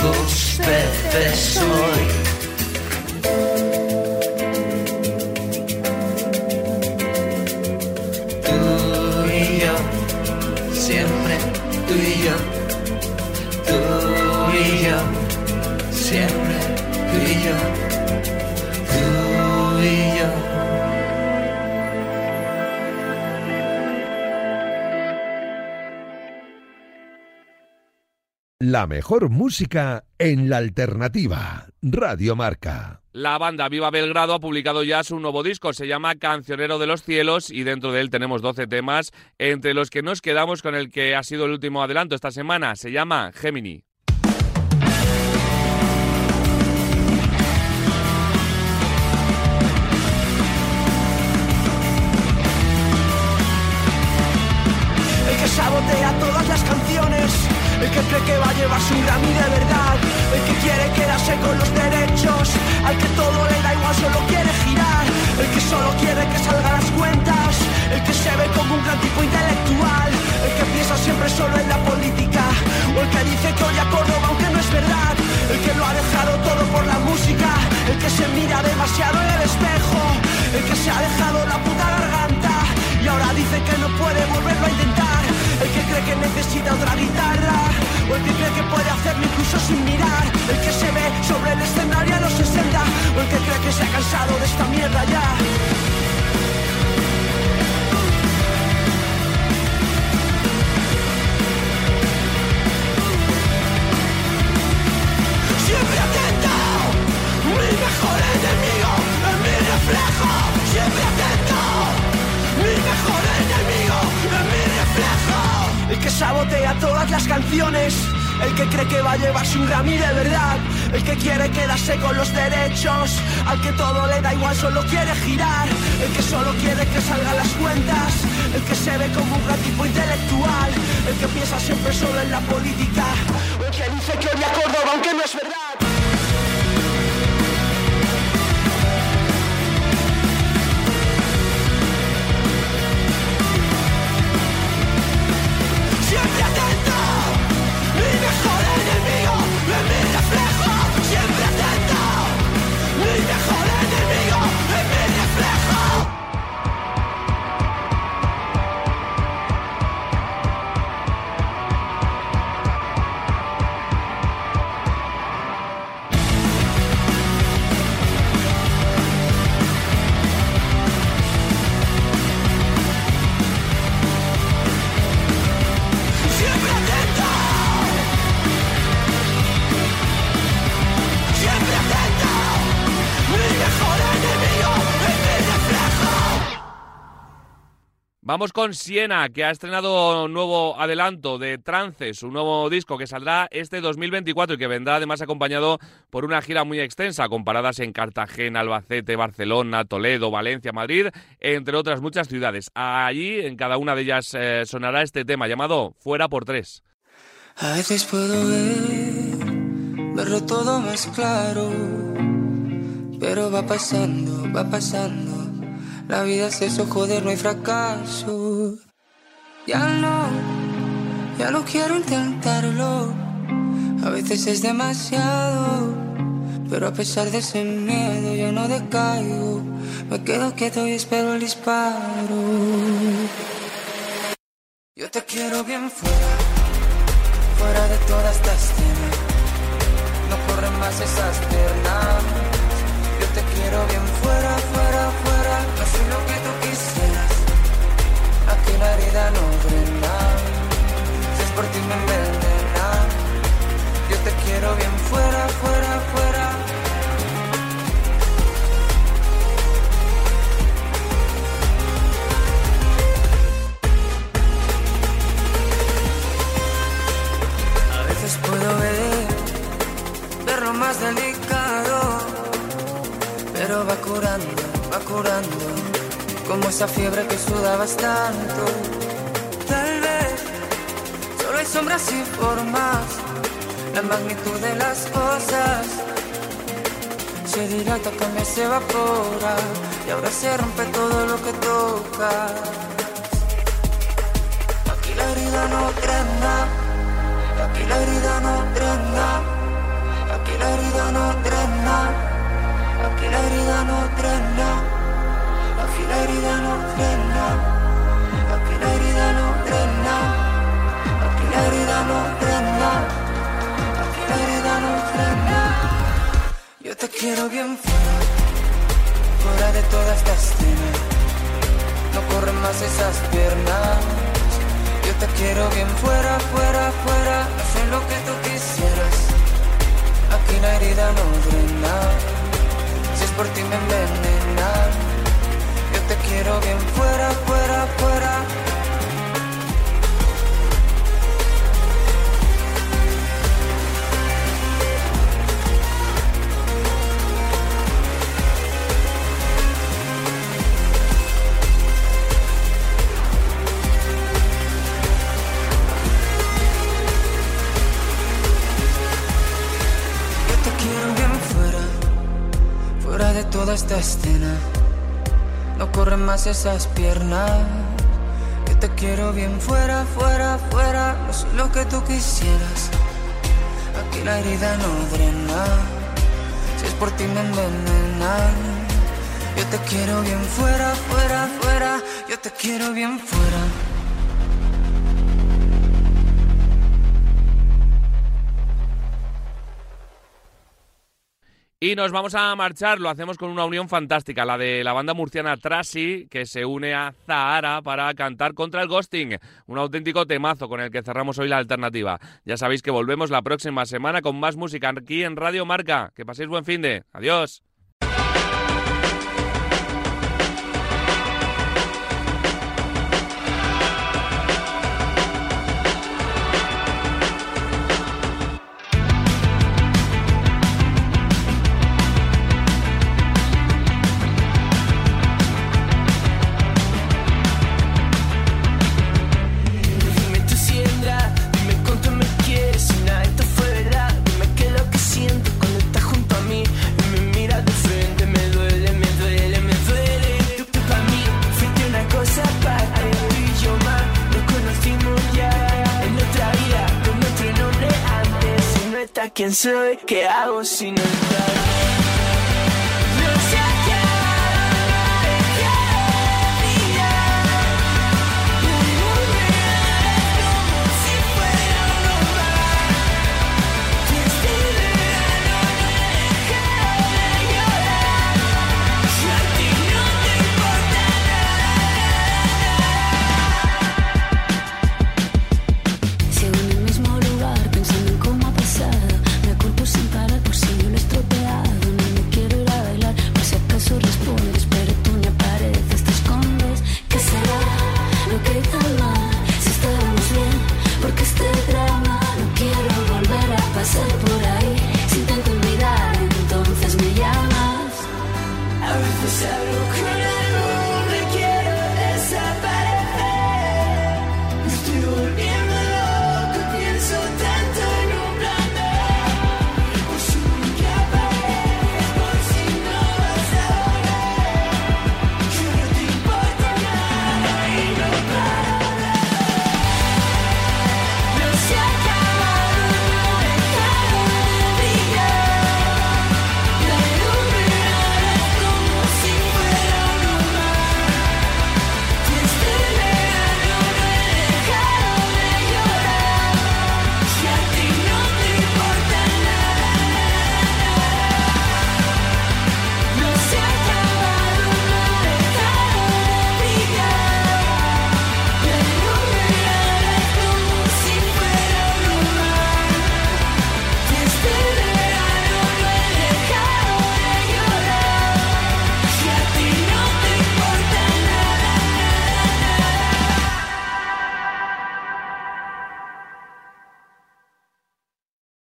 Speaker 8: dos peces hoy.
Speaker 5: La mejor música en la alternativa. Radio Marca.
Speaker 1: La banda Viva Belgrado ha publicado ya su nuevo disco, se llama Cancionero de los Cielos y dentro de él tenemos 12 temas, entre los que nos quedamos con el que ha sido el último adelanto esta semana, se llama Gemini.
Speaker 10: El que sabotea todas las canciones, el que cree que va a llevarse un Grammy de verdad, el que quiere quedarse con los derechos, al que todo le da igual, solo quiere girar, el que solo quiere que salgan las cuentas, el que se ve como un gran intelectual, el que piensa siempre solo en la política, o el que dice que odia Córdoba aunque no es verdad, el que lo ha dejado todo por la música, el que se mira demasiado en el espejo, el que se ha dejado la puta garganta. Y ahora dice que no puede volverlo a intentar. El que cree que necesita otra guitarra, o el que cree que puede hacerlo incluso sin mirar. El que se ve sobre el escenario a los 60, o el que cree que se ha cansado de esta mierda ya. Siempre atento, mi mejor enemigo es mi reflejo. Siempre atento, mi mejor enemigo. El que sabotea todas las canciones, el que cree que va a llevarse un Grammy de verdad, el que quiere quedarse con los derechos, al que todo le da igual, solo quiere girar, el que solo quiere que salgan las cuentas, el que se ve como un gran tipo intelectual, el que piensa siempre solo en la política, el que dice que odia Córdoba aunque no es verdad.
Speaker 1: Vamos con Siena, que ha estrenado nuevo adelanto de Trance, su nuevo disco que saldrá este 2024 y que vendrá además acompañado por una gira muy extensa, con paradas en Cartagena, Albacete, Barcelona, Toledo, Valencia, Madrid, entre otras muchas ciudades. Allí, en cada una de ellas, eh, sonará este tema llamado Fuera por Tres.
Speaker 11: A veces puedo ver, verlo todo más claro, pero va pasando, va pasando. La vida es eso, joder, no hay fracaso. Ya no, ya no quiero intentarlo. A veces es demasiado, pero a pesar de ese miedo yo no decaigo. Me quedo quieto y espero el disparo. Yo te quiero bien fuera fuera de toda esta escena. No corren más esas piernas. Yo te quiero bien me. Yo te quiero bien fuera, fuera, fuera. A veces puedo ver, verlo más delicado, pero va curando, va curando, como esa fiebre que sudabas tanto. Sombras y formas, la magnitud de las cosas. Se dilata, cambia, se evapora, y ahora se rompe todo lo que toca. Aquí la herida no drena. Aquí la herida no drena, aquí la herida no drena, aquí la herida no drena, aquí la herida no drena, quiero bien fuera, fuera de toda esta escena. No corren más esas piernas. Yo te quiero bien fuera, fuera, fuera. Sé lo que tú quisieras. Aquí la herida no drena. Si es por ti me envenenan. Yo te quiero bien fuera, fuera, fuera. Toda esta escena. No corren más esas piernas. Yo te quiero bien fuera, fuera, fuera. No sé lo que tú quisieras. Aquí la herida no drena. Si es por ti me envenenan. Yo te quiero bien fuera, fuera, fuera. Yo te quiero bien fuera.
Speaker 1: Y nos vamos a marchar, lo hacemos con una unión fantástica, la de la banda murciana Trasi, que se une a Zahara para cantar contra el ghosting, un auténtico temazo con el que cerramos hoy la alternativa. Ya sabéis que volvemos la próxima semana con más música aquí en Radio Marca. Que paséis buen fin de. Adiós.
Speaker 7: ¿Quién soy? ¿Qué hago si no estás?